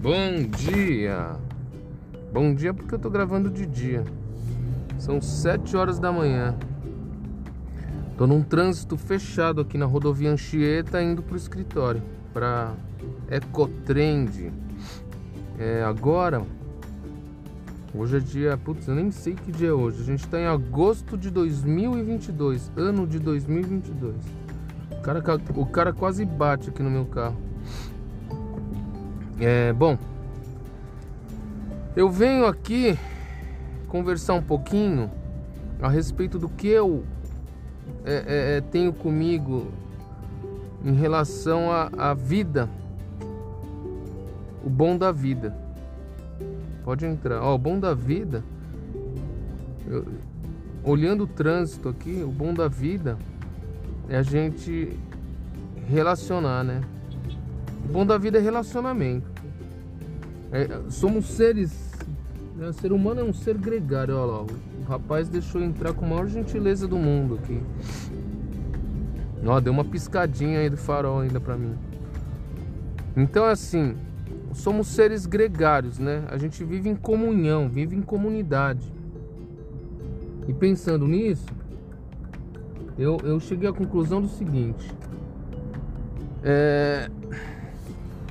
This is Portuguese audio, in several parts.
Bom dia! Bom dia porque eu tô gravando de dia. São 7 horas da manhã. Tô num trânsito fechado aqui na rodovia Anchieta indo pro escritório para Ecotrend. É agora. Hoje é dia, putz, eu nem sei que dia é hoje. A gente tá em agosto de 2022, ano de 2022. O cara, o cara quase bate aqui no meu carro. É, bom, eu venho aqui conversar um pouquinho a respeito do que eu é, é, é tenho comigo em relação à vida, o bom da vida. Pode entrar. Ó, o bom da vida, eu, olhando o trânsito aqui, o bom da vida é a gente relacionar, né? O bom da vida é relacionamento. É, somos seres. Né? O ser humano é um ser gregário. Olha lá, o rapaz deixou entrar com a maior gentileza do mundo aqui. Ó, deu uma piscadinha aí do farol ainda pra mim. Então, assim, somos seres gregários, né? A gente vive em comunhão, vive em comunidade. E pensando nisso, eu, eu cheguei à conclusão do seguinte: é,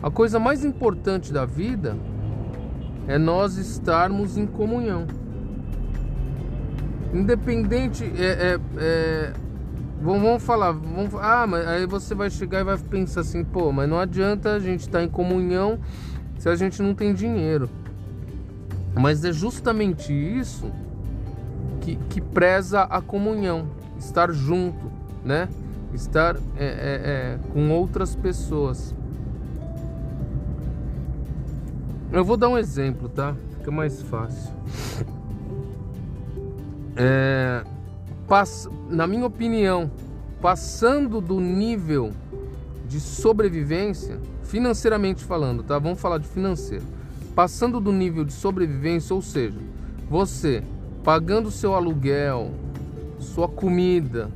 a coisa mais importante da vida é nós estarmos em comunhão. Independente, é, é, é vamos falar, vamos, ah, mas aí você vai chegar e vai pensar assim, pô, mas não adianta a gente estar tá em comunhão se a gente não tem dinheiro. Mas é justamente isso que, que preza a comunhão, estar junto, né? Estar é, é, é com outras pessoas. Eu vou dar um exemplo, tá? Fica mais fácil. É, pass, na minha opinião, passando do nível de sobrevivência, financeiramente falando, tá? Vamos falar de financeiro. Passando do nível de sobrevivência, ou seja, você pagando seu aluguel, sua comida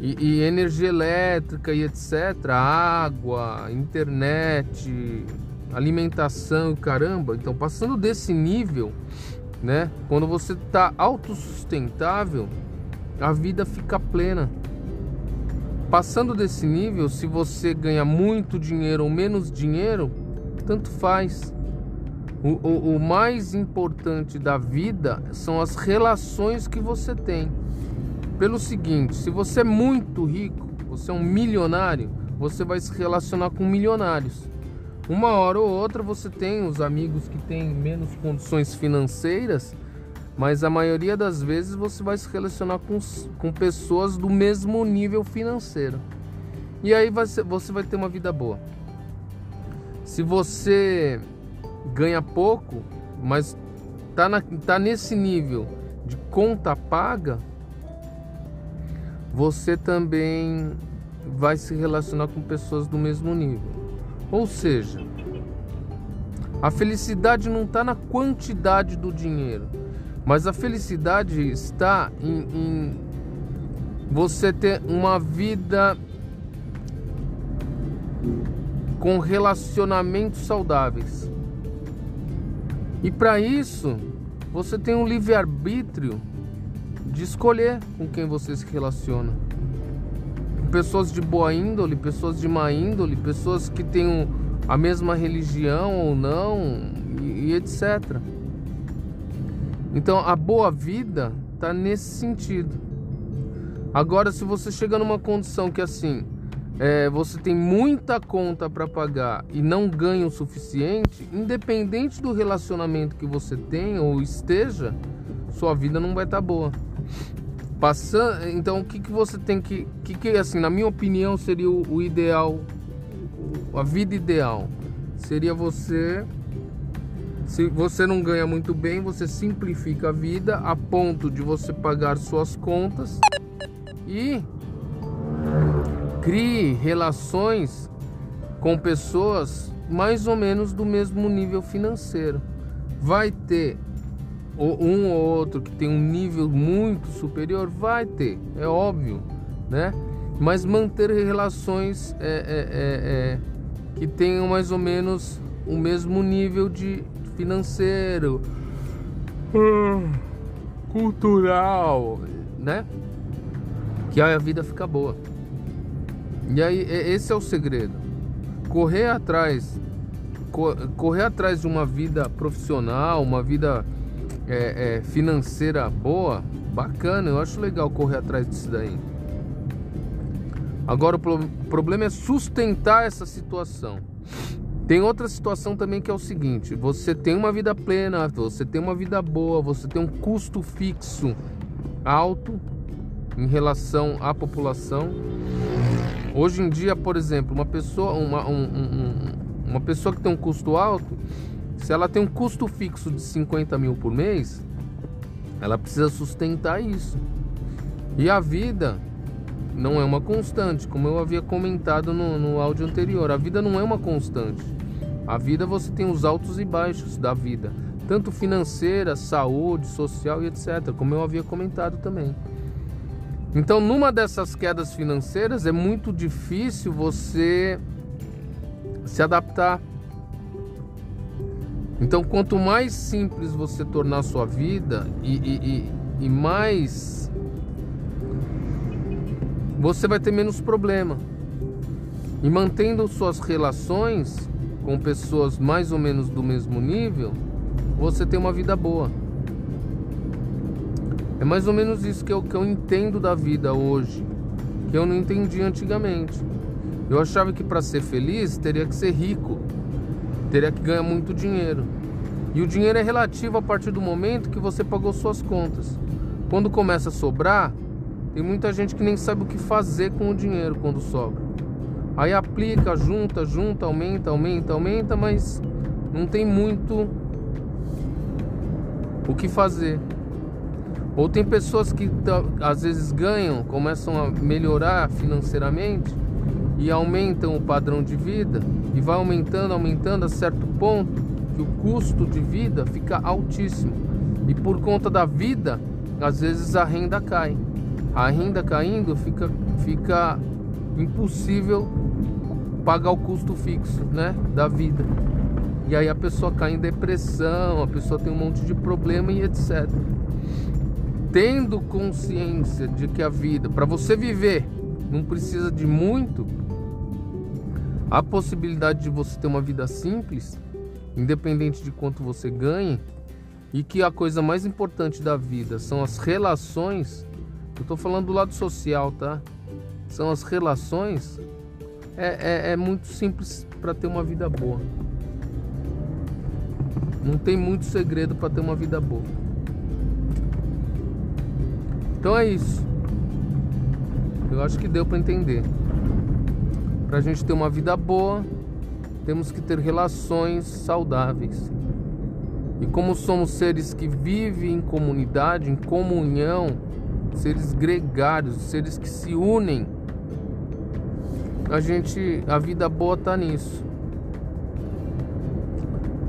e, e energia elétrica e etc, água, internet, alimentação e caramba. Então, passando desse nível, né? Quando você está autossustentável, a vida fica plena. Passando desse nível, se você ganha muito dinheiro ou menos dinheiro, tanto faz. O, o, o mais importante da vida são as relações que você tem. Pelo seguinte, se você é muito rico, você é um milionário, você vai se relacionar com milionários. Uma hora ou outra você tem os amigos que têm menos condições financeiras, mas a maioria das vezes você vai se relacionar com, com pessoas do mesmo nível financeiro. E aí você, você vai ter uma vida boa. Se você ganha pouco, mas tá, na, tá nesse nível de conta paga, você também vai se relacionar com pessoas do mesmo nível. Ou seja, a felicidade não está na quantidade do dinheiro, mas a felicidade está em, em você ter uma vida com relacionamentos saudáveis. E para isso, você tem um livre-arbítrio de escolher com quem você se relaciona pessoas de boa índole, pessoas de má índole, pessoas que têm a mesma religião ou não, e, e etc. Então a boa vida está nesse sentido. Agora, se você chega numa condição que assim é, você tem muita conta para pagar e não ganha o suficiente, independente do relacionamento que você tem ou esteja, sua vida não vai estar tá boa. Passando, então o que, que você tem que, que, que assim, na minha opinião seria o, o ideal, a vida ideal seria você se você não ganha muito bem, você simplifica a vida a ponto de você pagar suas contas e crie relações com pessoas mais ou menos do mesmo nível financeiro. Vai ter um ou outro que tem um nível muito superior, vai ter, é óbvio, né? Mas manter relações é, é, é, é, que tenham mais ou menos o mesmo nível de financeiro, cultural, né? Que aí a vida fica boa. E aí esse é o segredo. Correr atrás, correr atrás de uma vida profissional, uma vida é, é, financeira boa, bacana. Eu acho legal correr atrás disso daí. Agora o pro problema é sustentar essa situação. Tem outra situação também que é o seguinte: você tem uma vida plena, você tem uma vida boa, você tem um custo fixo alto em relação à população. Hoje em dia, por exemplo, uma pessoa, uma, um, um, uma pessoa que tem um custo alto, se ela tem um custo fixo de 50 mil por mês, ela precisa sustentar isso. E a vida não é uma constante, como eu havia comentado no, no áudio anterior. A vida não é uma constante. A vida você tem os altos e baixos da vida, tanto financeira, saúde, social e etc. Como eu havia comentado também. Então, numa dessas quedas financeiras, é muito difícil você se adaptar. Então, quanto mais simples você tornar a sua vida e, e, e, e mais você vai ter menos problema. E mantendo suas relações com pessoas mais ou menos do mesmo nível, você tem uma vida boa. É mais ou menos isso que eu, que eu entendo da vida hoje, que eu não entendi antigamente. Eu achava que para ser feliz teria que ser rico, teria que ganhar muito dinheiro. E o dinheiro é relativo a partir do momento que você pagou suas contas. Quando começa a sobrar, tem muita gente que nem sabe o que fazer com o dinheiro quando sobra. Aí aplica, junta, junta, aumenta, aumenta, aumenta, mas não tem muito o que fazer. Ou tem pessoas que às vezes ganham, começam a melhorar financeiramente e aumentam o padrão de vida e vai aumentando, aumentando a certo ponto que o custo de vida fica altíssimo. E por conta da vida, às vezes a renda cai a renda caindo, fica, fica impossível pagar o custo fixo, né, da vida. E aí a pessoa cai em depressão, a pessoa tem um monte de problema e etc. Tendo consciência de que a vida, para você viver, não precisa de muito, a possibilidade de você ter uma vida simples, independente de quanto você ganhe, e que a coisa mais importante da vida são as relações, eu tô falando do lado social, tá? São as relações. É, é, é muito simples para ter uma vida boa. Não tem muito segredo para ter uma vida boa. Então é isso. Eu acho que deu para entender. Para a gente ter uma vida boa, temos que ter relações saudáveis. E como somos seres que vivem em comunidade, em comunhão, seres gregários, seres que se unem. A gente, a vida boa tá nisso.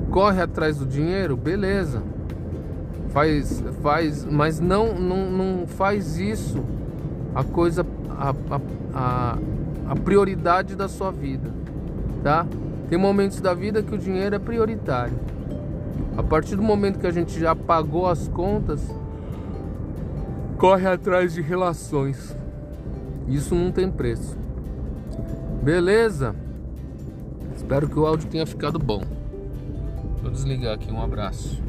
Corre atrás do dinheiro, beleza. Faz, faz, mas não, não, não faz isso a coisa, a, a, a prioridade da sua vida, tá? Tem momentos da vida que o dinheiro é prioritário. A partir do momento que a gente já pagou as contas, corre atrás de relações. Isso não tem preço. Beleza? Espero que o áudio tenha ficado bom. Vou desligar aqui. Um abraço.